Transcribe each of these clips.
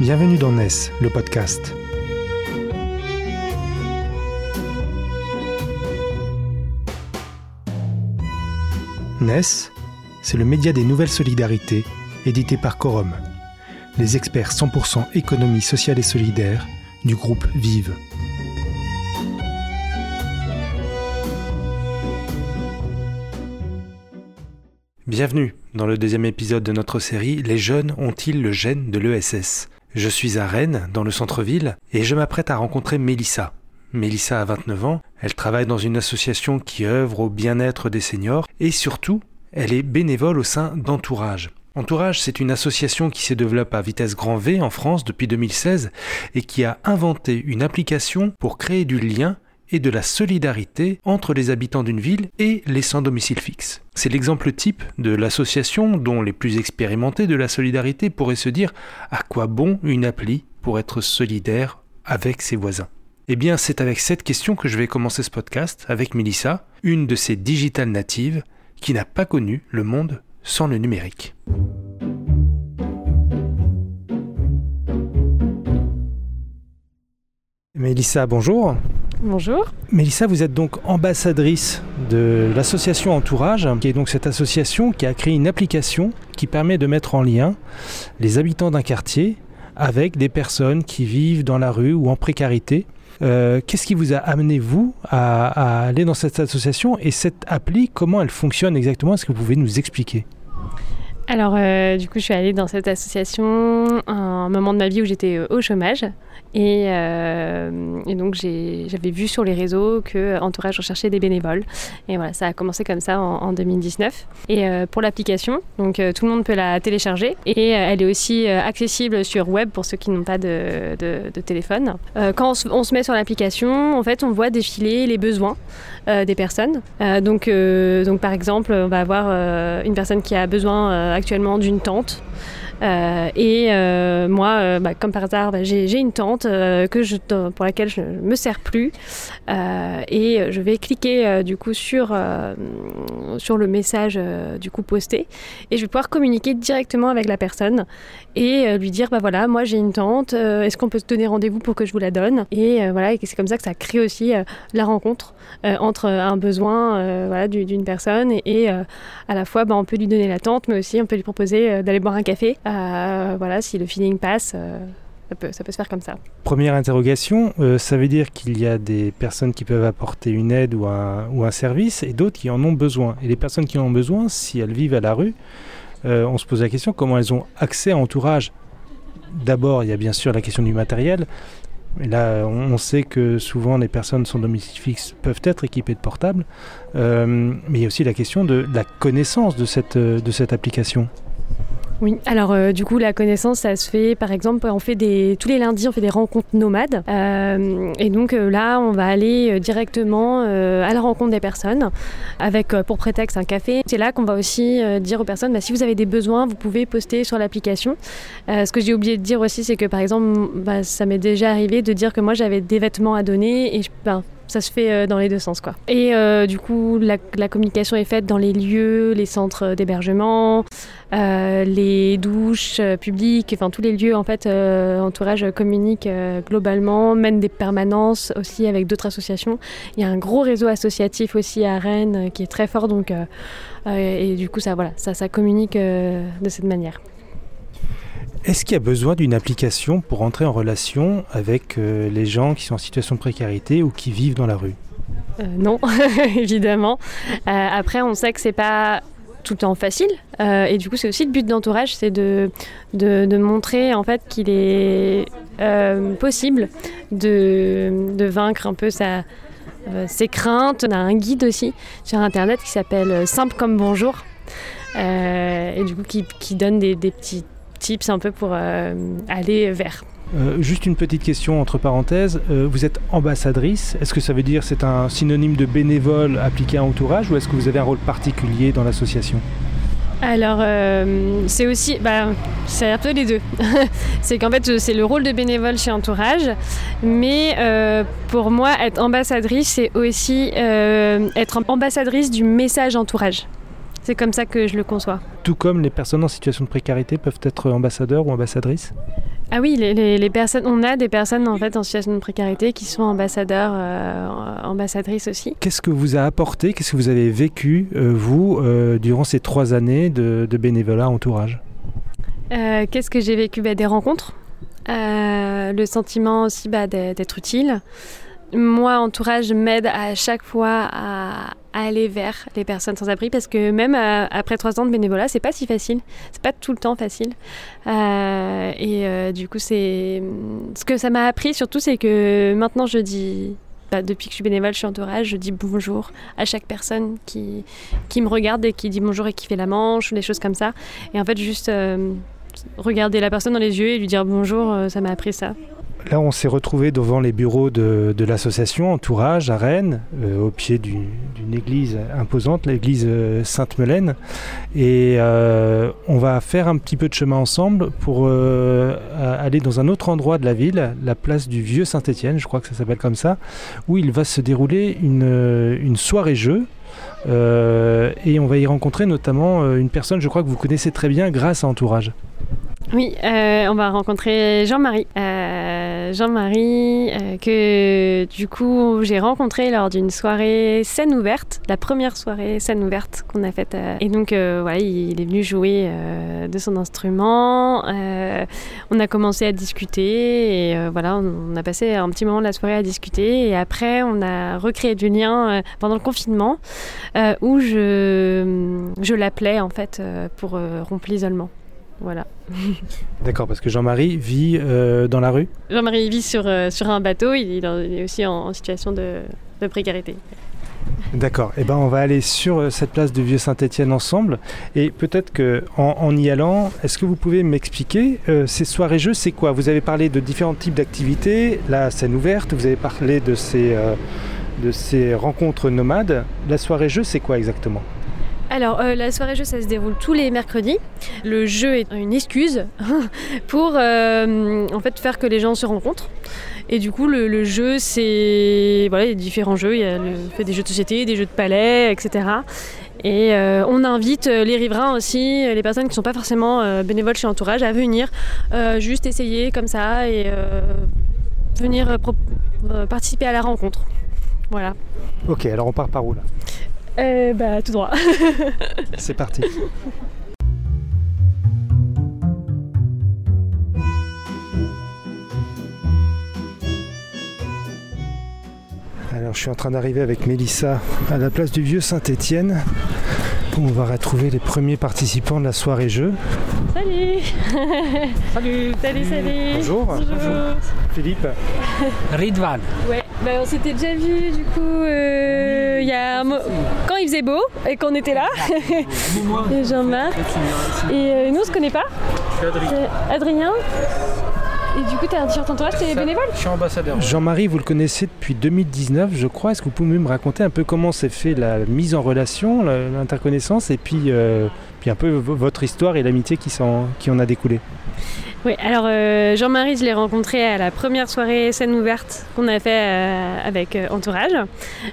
Bienvenue dans NES, le podcast. NES, c'est le média des nouvelles solidarités, édité par Corum, les experts 100% économie sociale et solidaire du groupe Vive. Bienvenue dans le deuxième épisode de notre série Les jeunes ont-ils le gène de l'ESS Je suis à Rennes, dans le centre-ville, et je m'apprête à rencontrer Mélissa. Mélissa a 29 ans, elle travaille dans une association qui œuvre au bien-être des seniors, et surtout, elle est bénévole au sein d'Entourage. Entourage, c'est une association qui se développe à vitesse grand V en France depuis 2016 et qui a inventé une application pour créer du lien et de la solidarité entre les habitants d'une ville et les sans domicile fixe. C'est l'exemple type de l'association dont les plus expérimentés de la solidarité pourraient se dire à quoi bon une appli pour être solidaire avec ses voisins? Eh bien, c'est avec cette question que je vais commencer ce podcast avec Melissa, une de ces digitales natives qui n'a pas connu le monde sans le numérique. Mélissa, bonjour. Bonjour. Mélissa, vous êtes donc ambassadrice de l'association Entourage, qui est donc cette association qui a créé une application qui permet de mettre en lien les habitants d'un quartier avec des personnes qui vivent dans la rue ou en précarité. Euh, qu'est-ce qui vous a amené, vous, à, aller dans cette association et cette appli, comment elle fonctionne exactement? Est-ce que vous pouvez nous expliquer? Alors, euh, du coup, je suis allée dans cette association à un moment de ma vie où j'étais euh, au chômage. Euh, et, donc j'avais vu sur les réseaux que Entourage recherchait des bénévoles. Et voilà, ça a commencé comme ça en, 2019. Et euh, pour l'application, donc euh, tout le monde peut la télécharger. Et elle est aussi accessible sur web pour ceux qui n'ont pas de, téléphone. quand on se, met sur l'application, en fait, on voit défiler les besoins des personnes. donc, donc par exemple, on va avoir une personne qui a besoin actuellement d'une tente. Euh, et euh, moi, euh, bah, comme par hasard, bah, j'ai une tente que je, pour laquelle je ne me sers plus. et je vais cliquer du coup sur, sur le message du coup posté. Et je vais pouvoir communiquer directement avec la personne et lui dire bah voilà, moi j'ai une tente, est-ce qu'on peut se donner rendez-vous pour que je vous la donne? Et voilà, c'est comme ça que ça crée aussi la rencontre entre un besoin voilà, d'une personne et, à la fois bah, on peut lui donner la tente, mais aussi on peut lui proposer d'aller boire un café. Euh, voilà, si le feeling passe, euh, ça peut, se faire comme ça. Première interrogation, euh, ça veut dire qu'il y a des personnes qui peuvent apporter une aide ou un, service et d'autres qui en ont besoin. Et les personnes qui en ont besoin, si elles vivent à la rue, on se pose la question comment elles ont accès à entourage? D'abord, il y a bien sûr la question du matériel. Là, on sait que souvent les personnes sans domicile fixe peuvent être équipées de portables, mais il y a aussi la question de la connaissance de cette application. Oui, alors euh, du coup la connaissance ça se fait par exemple on fait des tous les lundis on fait des rencontres nomades euh, et donc euh, là on va aller directement à la rencontre des personnes avec pour prétexte un café. C'est là qu'on va aussi dire aux personnes bah, si vous avez des besoins vous pouvez poster sur l'application. ce que j'ai oublié de dire aussi c'est que par exemple bah, ça m'est déjà arrivé de dire que moi j'avais des vêtements à donner et ben, ça se fait dans les deux sens quoi. Et du coup la, communication est faite dans les lieux, les centres d'hébergement, euh, les douches euh, publiques, enfin tous les lieux en fait, euh, entourage communique globalement, mène des permanences aussi avec d'autres associations. Il y a un gros réseau associatif aussi à Rennes qui est très fort, donc et du coup ça voilà, ça, ça communique de cette manière. Est-ce qu'il y a besoin d'une application pour entrer en relation avec les gens qui sont en situation de précarité ou qui vivent dans la rue? Non, évidemment. après, on sait que c'est pas tout le temps facile. Euh, et du coup, c'est aussi le but d'entourage, c'est de, de, montrer en fait qu'il est euh, possible de, de, vaincre un peu sa, euh, ses craintes. On a un guide aussi sur Internet qui s'appelle Simple comme bonjour. et du coup, qui, qui donne des, des, petits tips un peu pour aller vers. Euh, juste une petite question entre parenthèses. Euh, vous êtes ambassadrice. Est-ce que ça veut dire c'est un synonyme de bénévole appliqué à entourage ou est-ce que vous avez un rôle particulier dans l'association? Alors, euh, c'est aussi, bah, c'est un peu les deux. c'est qu'en fait, c'est le rôle de bénévole chez Entourage, mais pour moi, être ambassadrice, c'est aussi être ambassadrice du message Entourage. C'est comme ça que je le conçois. Tout comme les personnes en situation de précarité peuvent être ambassadeurs ou ambassadrices Ah oui, les, personnes, on a des personnes en fait en situation de précarité qui sont ambassadeurs, ambassadrices aussi. Qu'est-ce que vous a apporté, qu'est-ce que vous avez vécu vous durant ces trois années de, bénévolat entourage Qu'est-ce que j'ai vécu? Bah, Des rencontres, le sentiment aussi bah, d'être utile. Moi, entourage m'aide à chaque fois à, aller vers les personnes sans abri parce que même euh, après trois ans de bénévolat, c'est pas si facile. C'est pas tout le temps facile. Euh, et euh, du coup, c'est ce que ça m'a appris surtout, c'est que maintenant je dis bah, depuis que je suis bénévole, je suis entourage, je dis bonjour à chaque personne qui, qui me regarde et qui dit bonjour et qui fait la manche des choses comme ça. Et en fait, juste regarder la personne dans les yeux et lui dire bonjour, ça m'a appris ça. Là, on s'est retrouvé devant les bureaux de, l'association Entourage à Rennes, euh, au pied d'une église imposante, l'église euh, Sainte-Melaine. Et euh, on va faire un petit peu de chemin ensemble pour aller dans un autre endroit de la ville, la place du Vieux Saint-Étienne, je crois que ça s'appelle comme ça, où il va se dérouler une, une soirée-jeu. et on va y rencontrer notamment une personne, je crois que vous connaissez très bien grâce à Entourage. Oui, euh, on va rencontrer Jean-Marie. Euh, Jean-Marie, euh, que du coup j'ai rencontré lors d'une soirée scène ouverte, la première soirée scène ouverte qu'on a faite. et donc voilà, il est venu jouer de son instrument. on a commencé à discuter et voilà, on, a passé un petit moment de la soirée à discuter. Et après, on a recréé du lien pendant le confinement où je, je l'appelais en fait pour rompre l'isolement. Voilà. D'accord, parce que Jean-Marie vit euh, dans la rue? Jean-Marie vit sur, euh, sur un bateau, il est, aussi en, situation de, précarité. D'accord, et eh ben on va aller sur euh, cette place du Vieux Saint-Étienne ensemble. Et peut-être que en, y allant, est-ce que vous pouvez m'expliquer ces soirées-jeux, c'est quoi? Vous avez parlé de différents types d'activités, la scène ouverte, vous avez parlé de ces, de ces rencontres nomades. La soirée-jeu, c'est quoi exactement? Alors, euh, la soirée jeu, ça se déroule tous les mercredis. Le jeu est une excuse pour euh, en fait faire que les gens se rencontrent. Et du coup, le, jeu, c'est voilà, il y a différents jeux. Il y a des jeux de société, des jeux de palais, etc. Et euh, on invite les riverains aussi, les personnes qui ne sont pas forcément bénévoles chez Entourage, à venir juste essayer comme ça et venir participer à la rencontre. Voilà. Ok, alors on part par où là? Euh, bah, tout droit. C'est parti. Alors je suis en train d'arriver avec Mélissa à la place du vieux Saint-Étienne. On va retrouver les premiers participants de la soirée jeu. Salut Salut Salut, salut Bonjour Bonjour Philippe Ridvan Ouais, bah, on s'était déjà vu du coup euh, il y a quand il faisait beau et qu'on était là. Jean-Marc. Et euh, nous on se connaît pas Adrien. Adrien et du coup, tu as un t-shirt entourage, tu es bénévole Je suis ambassadeur. Jean-Marie, vous le connaissez depuis 2019, je crois. Est-ce que vous pouvez me raconter un peu comment s'est fait la mise en relation, l'interconnaissance, et puis, euh, puis un peu votre histoire et l'amitié qui, qui en a découlé? Oui, alors euh, Jean-Marie, je l'ai rencontré à la première soirée scène ouverte qu'on a fait euh, avec Entourage.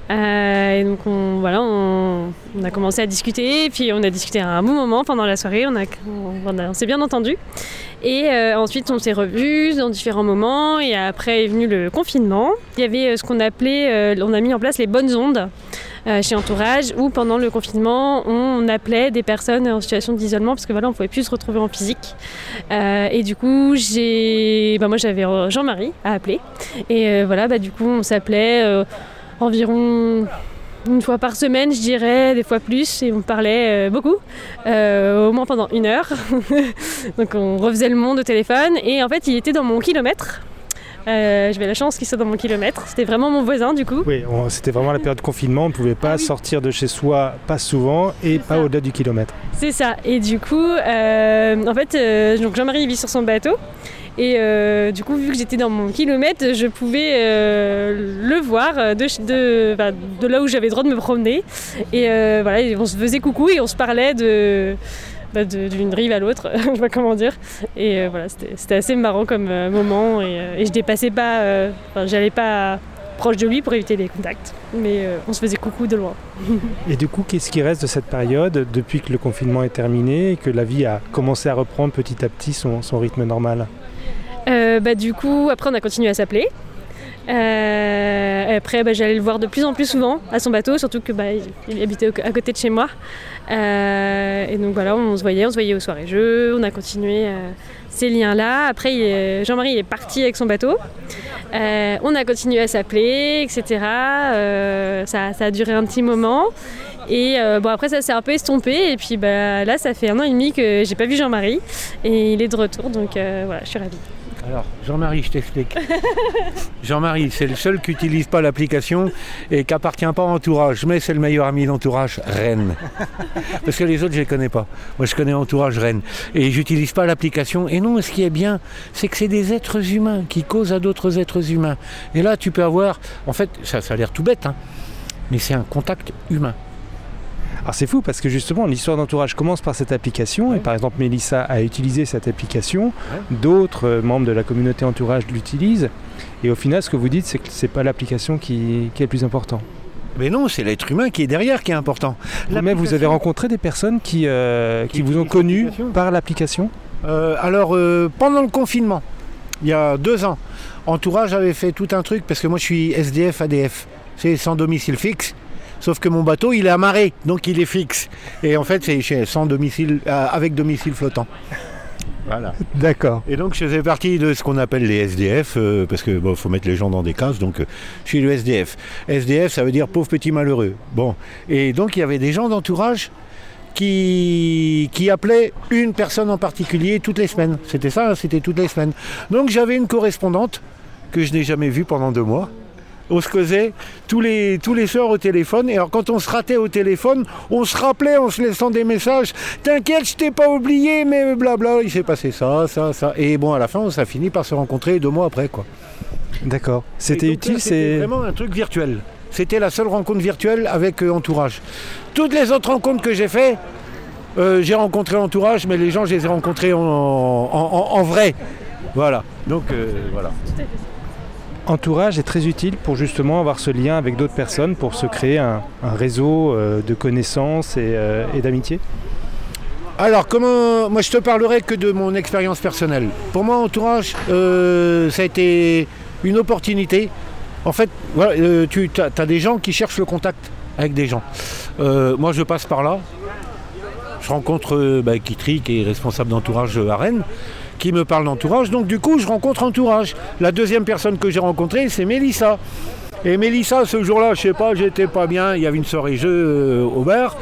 et donc, on, voilà, on, a commencé à discuter, puis on a discuté un bon moment pendant la soirée, on, on s'est bien entendu. Et euh, ensuite, on s'est revus dans différents moments. Et après est venu le confinement. Il y avait euh, ce qu'on appelait, euh, on a mis en place les bonnes ondes chez Entourage, où pendant le confinement, on appelait des personnes en situation d'isolement, parce que voilà, on pouvait plus se retrouver en physique. et du coup, j'ai, bah, moi, j'avais Jean-Marie à appeler. Et voilà, bah, du coup, on s'appelait environ une fois par semaine, je dirais, des fois plus, et on parlait euh, beaucoup, euh, au moins pendant une heure. Donc on refaisait le monde au téléphone, et en fait il était dans mon kilomètre. Euh, J'avais la chance qu'il soit dans mon kilomètre. C'était vraiment mon voisin du coup. Oui, c'était vraiment la période de confinement. On ne pouvait pas ah sortir de chez soi, pas souvent, et pas au-delà du kilomètre. C'est ça. Et du coup, en fait, Jean-Marie vit sur son bateau. Et euh, du coup, vu que j'étais dans mon kilomètre, je pouvais euh, le voir de, de, là où j'avais le droit de me promener. Et euh, voilà, on se faisait coucou et on se parlait de bah, d'une rive à l'autre, je sais pas comment dire. Et voilà, c'était assez marrant comme moment. Et, je dépassais pas, j'allais pas proche de lui pour éviter les contacts. Mais on se faisait coucou de loin. et du coup, qu'est-ce qui reste de cette période depuis que le confinement est terminé et que la vie a commencé à reprendre petit à petit son rythme normal? Euh, bah, du coup, après, on a continué à s'appeler. Euh, après, bah, j'allais le voir de plus en plus souvent à son bateau, surtout que bah, il, habitait à côté de chez moi. Euh, et donc voilà, on se voyait, on se voyait aux soirées jeux, on a continué euh, ces liens-là. Après, Jean-Marie est parti avec son bateau. On a continué à s'appeler, etc. Ça, a duré un petit moment. Et bon, après, ça s'est un peu estompé. Et puis bah, là, ça fait un an et demi que j'ai pas vu Jean-Marie. Et il est de retour, donc voilà, je suis ravie. Alors, Jean-Marie, je t'explique. Jean-Marie, c'est le seul qui n'utilise pas l'application et qui appartient pas à Entourage, mais c'est le meilleur ami d'Entourage, Rennes. Parce que les autres, je les connais pas. Moi, je connais Entourage Rennes. Et j'utilise pas l'application. Et non, ce qui est bien, c'est que c'est des êtres humains qui causent à d'autres êtres humains. Et là, tu peux avoir, en fait, ça, ça a l'air tout bête, hein, mais c'est un contact humain. Alors c'est fou parce que justement l'histoire d'entourage commence par cette application et par exemple Mélissa a utilisé cette application, d'autres euh, membres de la communauté entourage l'utilisent et au final ce que vous dites c'est que c'est pas l'application qui, qui est le plus important. Mais non, c'est l'être humain qui est derrière qui est important. Vous-même vous avez rencontré des personnes qui, euh, Qui qui vous ont connu par l'application? Euh, alors, euh, pendant le confinement, il y a deux ans, Entourage avait fait tout un truc parce que moi je suis SDF ADF, c'est sans domicile fixe. Sauf que mon bateau il est amarré, donc il est fixe. Et en fait c'est chez- sans domicile, euh, avec domicile flottant. Voilà. D'accord. Et donc je faisais partie de ce qu'on appelle les SDF, euh, parce que bon, faut mettre les gens dans des cases, donc euh, je suis le SDF. SDF ça veut dire pauvre petit malheureux. Bon. Et donc il y avait des gens d'entourage qui, qui appelaient une personne en particulier toutes les semaines. C'était ça, hein, c'était toutes les semaines. Donc j'avais une correspondante que je n'ai jamais vue pendant deux mois. On se causait tous les, tous les soirs au téléphone. Et alors, quand on se ratait au téléphone, on se rappelait en se laissant des messages. T'inquiète, je t'ai pas oublié, mais blabla, il s'est passé ça, ça, ça. Et bon, à la fin, on s'est fini par se rencontrer deux mois après, quoi. D'accord. C'était utile, c'est vraiment un truc virtuel. C'était la seule rencontre virtuelle avec euh, Entourage. Toutes les autres rencontres que j'ai fait, euh, j'ai rencontré Entourage, mais les gens, je les ai rencontrés en, en- en- en vrai. Voilà. Donc, euh, voilà. Entourage est très utile pour justement avoir ce lien avec d'autres personnes, pour se créer un, réseau euh, de connaissances et, euh, et d'amitié. Alors, comment. Moi, je te parlerai que de mon expérience personnelle. Pour moi, Entourage, euh, ça a été une opportunité. En fait, tu as, des gens qui cherchent le contact avec des gens. Moi, je passe par là. Je rencontre bah, Kitry, qui est responsable d'entourage à Rennes, qui me parle d'entourage. Donc, du coup, je rencontre entourage. La deuxième personne que j'ai rencontrée, c'est Mélissa. Et Mélissa, ce jour-là, je sais pas, j'étais pas bien. Il y avait une soirée jeu au bar.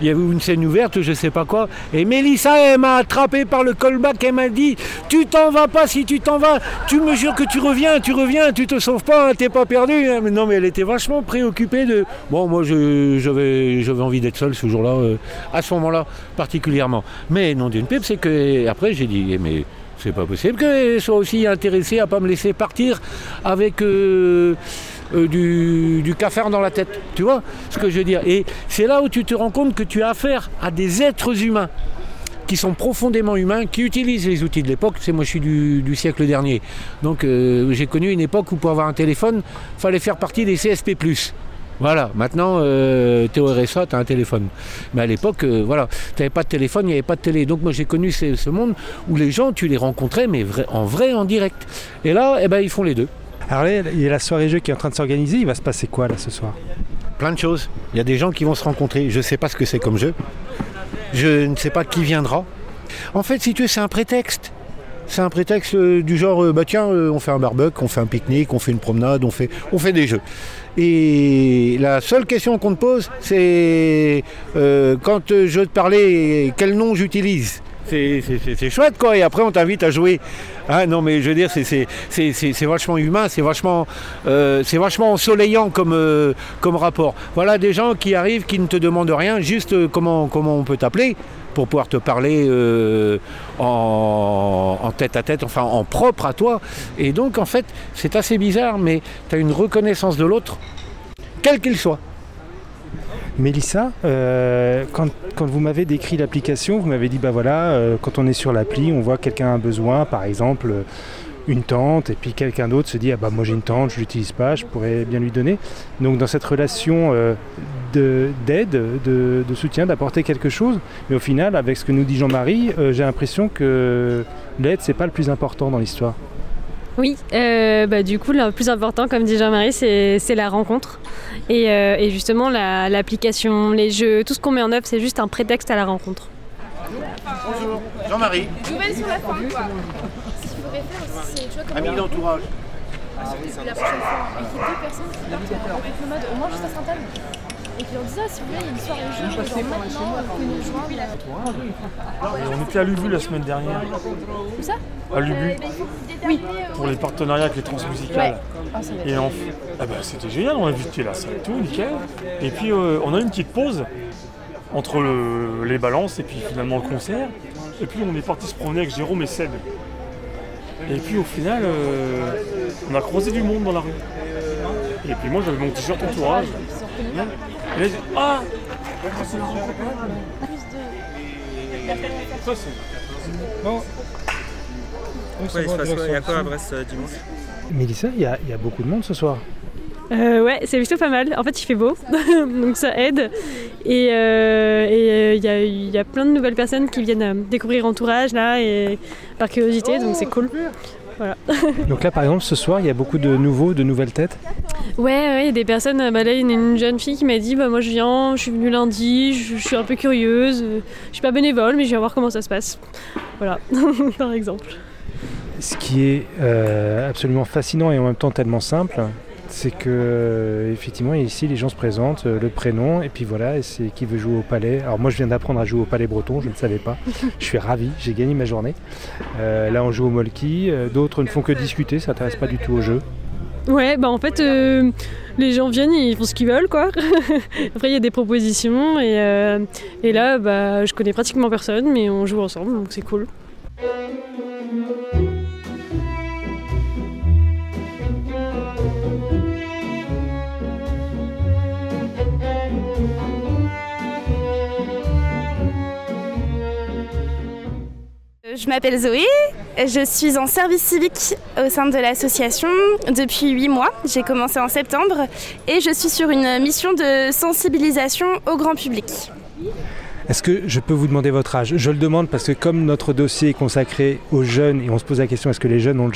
Il y avait une scène ouverte, je sais pas quoi. Et Mélissa, elle m'a attrapé par le callback. Elle m'a dit Tu t'en vas pas, si tu t'en vas, tu me jures que tu reviens, tu reviens, tu te sauves pas, hein, t'es pas perdu. non, mais elle était vachement préoccupée de. Bon, moi, j'avais envie d'être seul ce jour-là, euh, à ce moment-là, particulièrement. Mais non d'une pipe, c'est que. Après, j'ai dit eh, Mais. C'est pas possible qu'elle soit aussi intéressée à pas me laisser partir avec euh, euh, du, cafard dans la tête. Tu vois ce que je veux dire Et c'est là où tu te rends compte que tu as affaire à des êtres humains qui sont profondément humains, qui utilisent les outils de l'époque. C'est moi, je suis du, siècle dernier. Donc, euh, j'ai connu une époque où pour avoir un téléphone, fallait faire partie des CSP+. Voilà, maintenant, euh, au RSA, t'as un téléphone. Mais à l'époque, euh, voilà, t'avais pas de téléphone, il n'y avait pas de télé. Donc moi j'ai connu ce, monde où les gens, tu les rencontrais, mais en vrai, en direct. Et là, eh ben, ils font les deux. Alors là, il y a la soirée jeu qui est en train de s'organiser. Il va se passer quoi là ce soir? Plein de choses. Il y a des gens qui vont se rencontrer. Je ne sais pas ce que c'est comme jeu. Je ne sais pas qui viendra. En fait, si tu veux, c'est un prétexte. C'est un prétexte euh, du genre, euh, bah tiens, euh, on fait un barbecue, on fait un pique-nique, on fait une promenade, on fait, on fait des jeux. Et la seule question qu'on te pose, c'est quand je te parler, quel nom j'utilise? C'est chouette quoi, et après on t'invite à jouer. Ah non mais je veux dire, c'est, vachement humain, c'est vachement, euh, vachement ensoleillant comme, euh, comme rapport. Voilà des gens qui arrivent, qui ne te demandent rien, juste euh, comment, comment on peut t'appeler pour pouvoir te parler en, en tête à tête, enfin en propre à toi. Et donc en fait, c'est assez bizarre, mais tu as une reconnaissance de l'autre, quel qu'il soit. Mélissa, euh, quand, vous m'avez décrit l'application, vous m'avez dit bah voilà, euh, quand on est sur l'appli, on voit que quelqu'un a besoin, par exemple euh, une tente, et puis quelqu'un d'autre se dit ah bah moi j'ai une tente, je l'utilise pas, je pourrais bien lui donner. Donc dans cette relation d'aide, de, soutien, d'apporter quelque chose. Mais au final, avec ce que nous dit Jean-Marie, j'ai l'impression que l'aide, c'est pas le plus important dans l'histoire. Oui, euh, bah, du coup, le plus important, comme dit Jean-Marie, c'est la rencontre. Et, euh, justement, l'application, les jeux, tout ce qu'on met en œuvre, c'est juste un prétexte à la rencontre. Bonjour, Jean-Marie. Nouvelle sur la fin, quoi. Ce qu'il faudrait faire aussi, c'est, tu vois, Ami d'entourage. Ah, la prochaine fois, il y a deux personnes qui partent avec le mode au moins juste à Saint-Anne et qui leur disent ah si vous voulez il y a une soirée jeu genre maintenant vous nous joindre on était à Lubu la semaine dernière. Où ça? À Lubu. Euh, oui. pour les partenariats avec les transmusicales. Ah, et en... ah bah, c'était génial on a visité la salle et tout nickel. Et puis euh, on a eu une petite pause entre le... les balances et puis finalement le concert. Et puis on est parti se promener avec Jérôme et Seb. Et puis au final euh, on a croisé du monde dans la rue. Et puis moi j'avais mon t-shirt entourage ah Bon. il y a quoi à Brest euh, dimanche? Mélissa, il y, a, beaucoup de monde ce soir. Euh, ouais, c'est plutôt pas mal. En fait, il fait beau, donc ça aide. Et euh, il y, a plein de nouvelles personnes qui viennent découvrir Entourage là, et par curiosité, donc c'est cool. Donc là, par exemple, ce soir, il y a beaucoup de nouveaux, de nouvelles têtes Ouais, il y a des personnes. Bah là, il y a une jeune fille qui m'a dit bah, Moi, je viens, je suis venue lundi, je, suis un peu curieuse, je suis pas bénévole, mais je viens voir comment ça se passe. Voilà, par exemple. Ce qui est euh, absolument fascinant et en même temps tellement simple, c'est que euh, effectivement ici les gens se présentent, euh, le prénom et puis voilà, et c'est qui veut jouer au palais. Alors moi je viens d'apprendre à jouer au palais breton, je ne savais pas. je suis ravi, j'ai gagné ma journée. Euh, là on joue au molki, d'autres ne font que discuter, ça s'intéressent pas du tout au jeu. Ouais, bah en fait, les gens viennent, ils font ce qu'ils veulent, quoi. Après, il y a des propositions, et, et là, bah, je connais pratiquement personne, mais on joue ensemble, donc c'est cool. Je m'appelle Zoé, je suis en service civique au sein de l'association depuis 8 mois. J'ai commencé en septembre et je suis sur une mission de sensibilisation au grand public. Est-ce que je peux vous demander votre âge? Je le demande parce que comme notre dossier est consacré aux jeunes et on se pose la question est-ce que les jeunes ont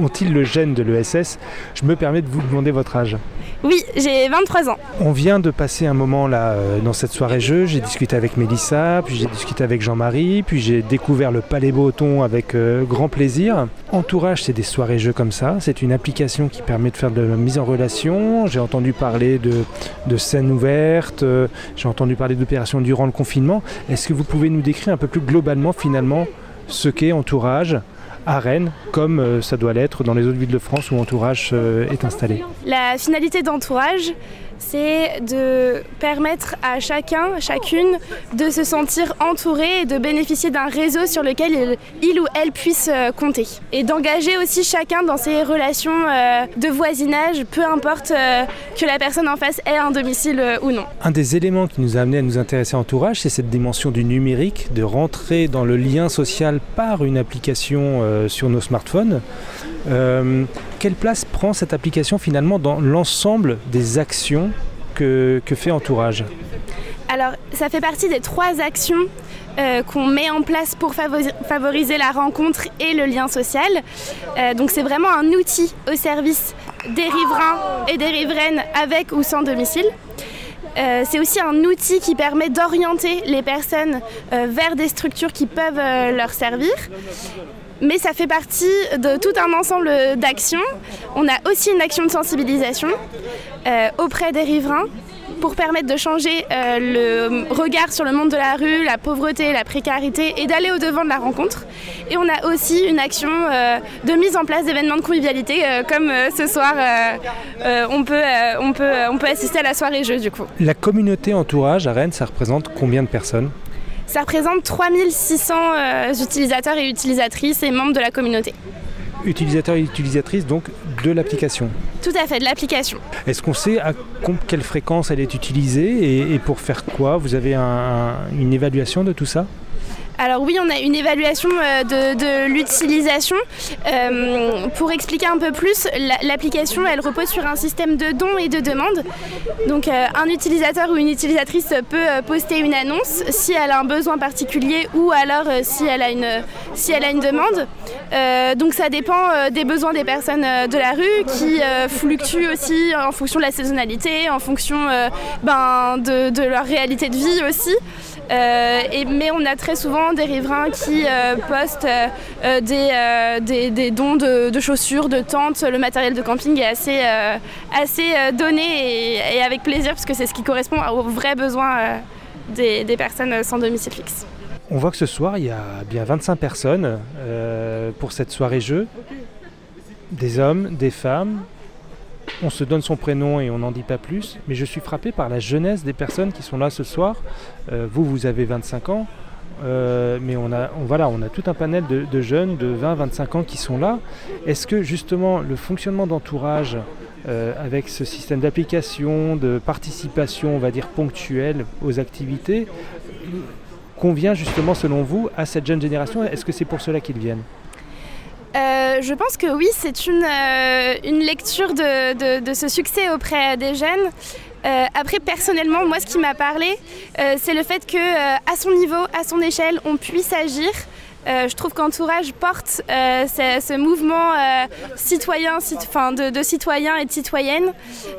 ont-ils le gène de l'ESS Je me permets de vous demander votre âge. Oui, j'ai 23 ans. On vient de passer un moment là euh, dans cette soirée jeu. J'ai discuté avec Mélissa, puis j'ai discuté avec Jean-Marie, puis j'ai découvert le Palais Breton avec euh, grand plaisir. Entourage, c'est des soirées jeux comme ça. C'est une application qui permet de faire de la mise en relation. J'ai entendu parler de, de scènes ouvertes, euh, j'ai entendu parler d'opérations durant le confinement. Est-ce que vous pouvez nous décrire un peu plus globalement finalement ce qu'est Entourage à Rennes, comme euh, ça doit l'être dans les autres villes de France où Entourage euh, est installé? La finalité d'Entourage, c'est de permettre à chacun, chacune, de se sentir entouré et de bénéficier d'un réseau sur lequel il, ou elle puisse euh, compter. Et d'engager aussi chacun dans ses relations euh, de voisinage, peu importe euh, que la personne en face ait un domicile ou non. Un des éléments qui nous a amené à nous intéresser à Entourage, c'est cette dimension du numérique, de rentrer dans le lien social par une application sur nos smartphones. Quelle place prend cette application finalement dans l'ensemble des actions que, fait Entourage? Alors, ça fait partie des trois actions euh, qu'on met en place pour favoriser la rencontre et le lien social. Euh, donc c'est vraiment un outil au service des riverains et des riveraines avec ou sans domicile. Euh, c'est aussi un outil qui permet d'orienter les personnes vers des structures qui peuvent leur servir mais ça fait partie de tout un ensemble d'actions. On a aussi une action de sensibilisation euh, auprès des riverains pour permettre de changer euh, le regard sur le monde de la rue, la pauvreté, la précarité et d'aller au-devant de la rencontre. Et on a aussi une action euh, de mise en place d'événements de convivialité, comme ce soir, on, peut, on, peut, on peut assister à la soirée jeu du coup. La communauté entourage à Rennes, ça représente combien de personnes? Ça représente 3600 euh, utilisateurs et utilisatrices et membres de la communauté. Utilisateurs et utilisatrices donc de l'application Tout à fait, de l'application. Est-ce qu'on sait à quelle fréquence elle est utilisée et, pour faire quoi? Vous avez une évaluation de tout ça? Alors oui, on a une évaluation euh, de, l'utilisation. Euh, pour expliquer un peu plus, l'application, elle repose sur un système de dons et de demandes. Donc euh, un utilisateur ou une utilisatrice peut poster une annonce si elle a un besoin particulier ou alors si, elle a une, demande. donc ça dépend des besoins des personnes de la rue qui fluctuent aussi en fonction de la saisonnalité, en fonction ben, de leur réalité de vie aussi. Euh, mais on a très souvent des riverains qui euh, postent euh, des, dons de, chaussures, de tentes. Le matériel de camping est assez, donné et, avec plaisir parce que c'est ce qui correspond aux vrais besoins des, personnes sans domicile fixe. On voit que ce soir, il y a bien 25 personnes pour cette soirée jeu. Des hommes, des femmes, on se donne son prénom et on n'en dit pas plus, mais je suis frappé par la jeunesse des personnes qui sont là ce soir. Euh, vous, vous avez 25 ans, euh, mais on a, voilà, on a tout un panel de, jeunes de 20-25 ans qui sont là. Est-ce que justement le fonctionnement d'entourage euh, avec ce système d'application, de participation, on va dire ponctuelle aux activités, convient justement selon vous à cette jeune génération? Est-ce que c'est pour cela qu'ils viennent? Euh, je pense que oui, c'est une, euh, lecture de, de, ce succès auprès des jeunes. Euh, après, personnellement, moi, ce qui m'a parlé, c'est le fait que, à son niveau, à son échelle, on puisse agir euh, je trouve qu'Entourage porte euh, ce, mouvement euh, citoyen, de, citoyens et de citoyennes.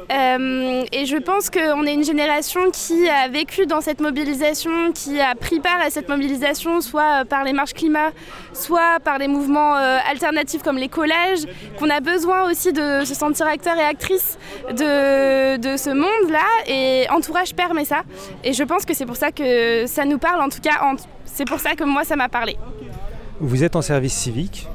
et je pense qu'on est une génération qui a vécu dans cette mobilisation, qui a pris part à cette mobilisation, soit par les marches climat, soit par les mouvements alternatifs comme les collèges, qu'on a besoin aussi de se sentir acteur et actrice de ce monde-là. Et Entourage permet ça. Et je pense que c'est pour ça que ça nous parle, en tout cas, c'est pour ça que moi, ça m'a parlé. Vous êtes en service civique.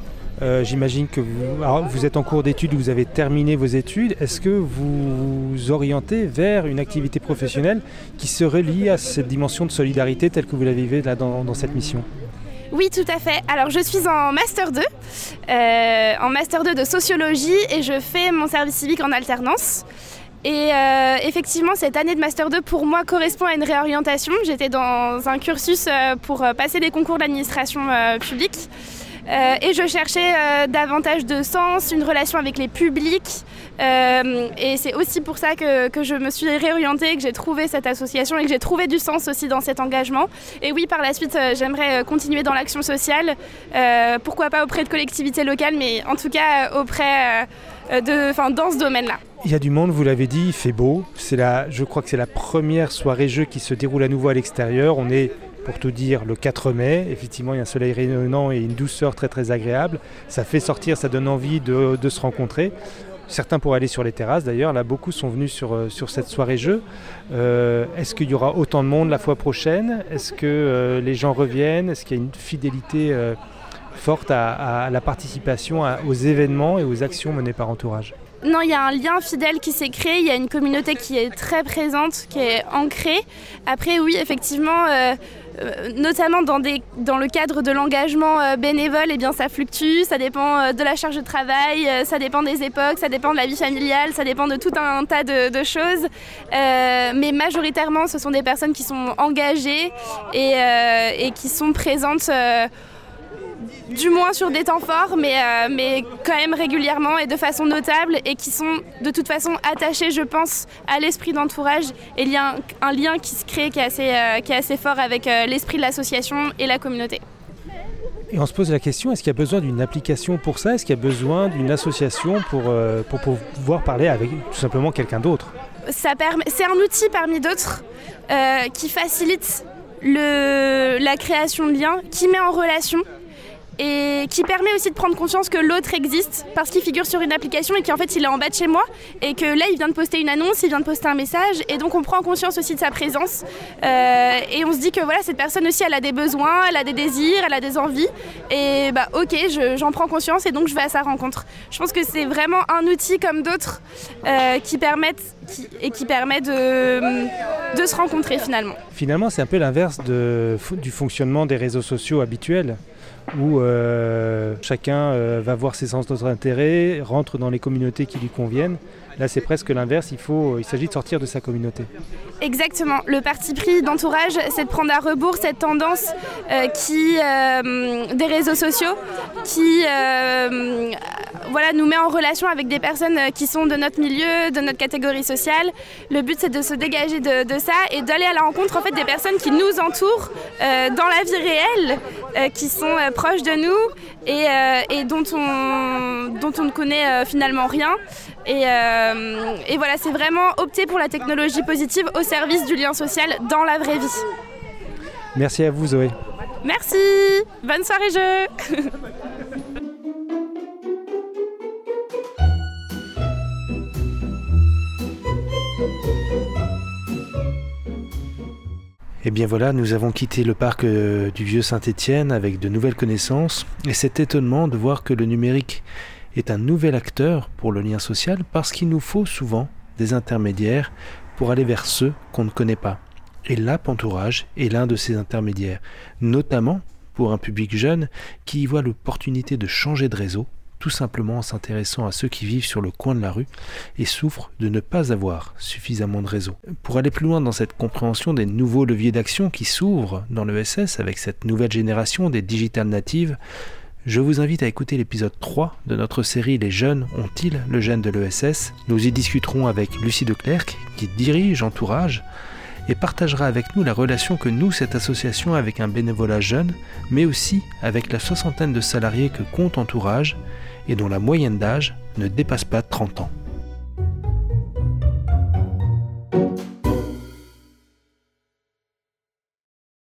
Euh, j'imagine que vous, êtes en cours d'études, vous avez terminé vos études. Est-ce que vous vous orientez vers une activité professionnelle qui serait liée à cette dimension de solidarité telle que vous la vivez là dans, cette mission? Oui, tout à fait. Alors, je suis en Master 2, euh, en Master 2 de sociologie et je fais mon service civique en alternance. Et euh, effectivement, cette année de Master 2 pour moi correspond à une réorientation. J'étais dans un cursus euh, pour euh, passer des concours d'administration publique. et je cherchais davantage de sens, une relation avec les publics. et c'est aussi pour ça que, que, je me suis réorientée, que j'ai trouvé cette association et que j'ai trouvé du sens aussi dans cet engagement. Et oui, par la suite, j'aimerais continuer dans l'action sociale. pourquoi pas auprès de collectivités locales, mais en tout cas auprès de, dans ce domaine-là. Il y a du monde, vous l'avez dit, il fait beau. La, je crois que c'est la première soirée jeu qui se déroule à nouveau à l'extérieur. On est, pour tout dire, le 4 mai. Effectivement, il y a un soleil rayonnant et une douceur très très agréable. Ça fait sortir, ça donne envie de, se rencontrer. Certains pourraient aller sur les terrasses d'ailleurs. Là, beaucoup sont venus sur, euh, cette soirée jeu. Euh, est-ce qu'il y aura autant de monde la fois prochaine? Est-ce que euh, les gens reviennent? Est-ce qu'il y a une fidélité forte à, la participation aux événements et aux actions menées par Entourage? Non, il y a un lien fidèle qui s'est créé, il y a une communauté qui est très présente, qui est ancrée. Après, oui, effectivement, euh, euh, notamment dans, le cadre de l'engagement euh, bénévole, eh bien, ça fluctue, ça dépend de la charge de travail, ça dépend des époques, ça dépend de la vie familiale, ça dépend de tout un, tas de, choses. mais majoritairement, ce sont des personnes qui sont engagées et qui sont présentes du moins sur des temps forts, mais, euh, mais quand même régulièrement et de façon notable, et qui sont de toute façon attachés, je pense, à l'esprit d'entourage. Et il y a un, lien qui se crée qui est assez, euh, qui est assez fort avec euh, l'esprit de l'association et la communauté. Et on se pose la question, est-ce qu'il y a besoin d'une application pour ça? Est-ce qu'il y a besoin d'une association pour, pour pouvoir parler avec tout simplement quelqu'un d'autre? C'est un outil parmi d'autres qui facilite le, la création de liens, qui met en relation et qui permet aussi de prendre conscience que l'autre existe parce qu'il figure sur une application et qu'en fait il est en bas de chez moi et que là il vient de poster une annonce, il vient de poster un message et donc on prend conscience aussi de sa présence euh, et on se dit que voilà cette personne aussi elle a des besoins, elle a des désirs, elle a des envies et bah ok j'en prends conscience et donc je vais à sa rencontre. Je pense que c'est vraiment un outil comme d'autres euh, qui permettent et qui permet de se rencontrer finalement. Finalement, c'est un peu l'inverse du fonctionnement des réseaux sociaux habituels où euh, chacun euh, va voir ses centres d'intérêt, rentre dans les communautés qui lui conviennent. Là, c'est presque l'inverse, il, il s'agit de sortir de sa communauté. Exactement. Le parti pris d'entourage, c'est de prendre à rebours cette tendance euh, qui, des réseaux sociaux qui voilà, nous met en relation avec des personnes qui sont de notre milieu, de notre catégorie sociale. Le but, c'est de se dégager de, ça et d'aller à la rencontre en fait, des personnes qui nous entourent dans la vie réelle, qui sont proches de nous et, euh, dont, on, dont on ne connaît euh, finalement rien. Et, euh, et voilà, c'est vraiment opter pour la technologie positive au service du lien social dans la vraie vie. Merci à vous Zoé. Merci, bonne soirée jeu Et eh bien voilà, nous avons quitté le parc euh, du vieux Saint-Étienne avec de nouvelles connaissances et cet étonnement de voir que le numérique est un nouvel acteur pour le lien social parce qu'il nous faut souvent des intermédiaires pour aller vers ceux qu'on ne connaît pas. Et l'app entourage est l'un de ces intermédiaires, notamment pour un public jeune qui y voit l'opportunité de changer de réseau tout simplement en s'intéressant à ceux qui vivent sur le coin de la rue et souffrent de ne pas avoir suffisamment de réseau. Pour aller plus loin dans cette compréhension des nouveaux leviers d'action qui s'ouvrent dans l'ESS avec cette nouvelle génération des digital natives, je vous invite à écouter l'épisode 3 de notre série Les jeunes ont-ils le gène de l'ESS Nous y discuterons avec Lucie Declercq qui dirige Entourage et partagera avec nous la relation que nous, cette association, avec un bénévolat jeune, mais aussi avec la soixantaine de salariés que compte Entourage et dont la moyenne d'âge ne dépasse pas 30 ans.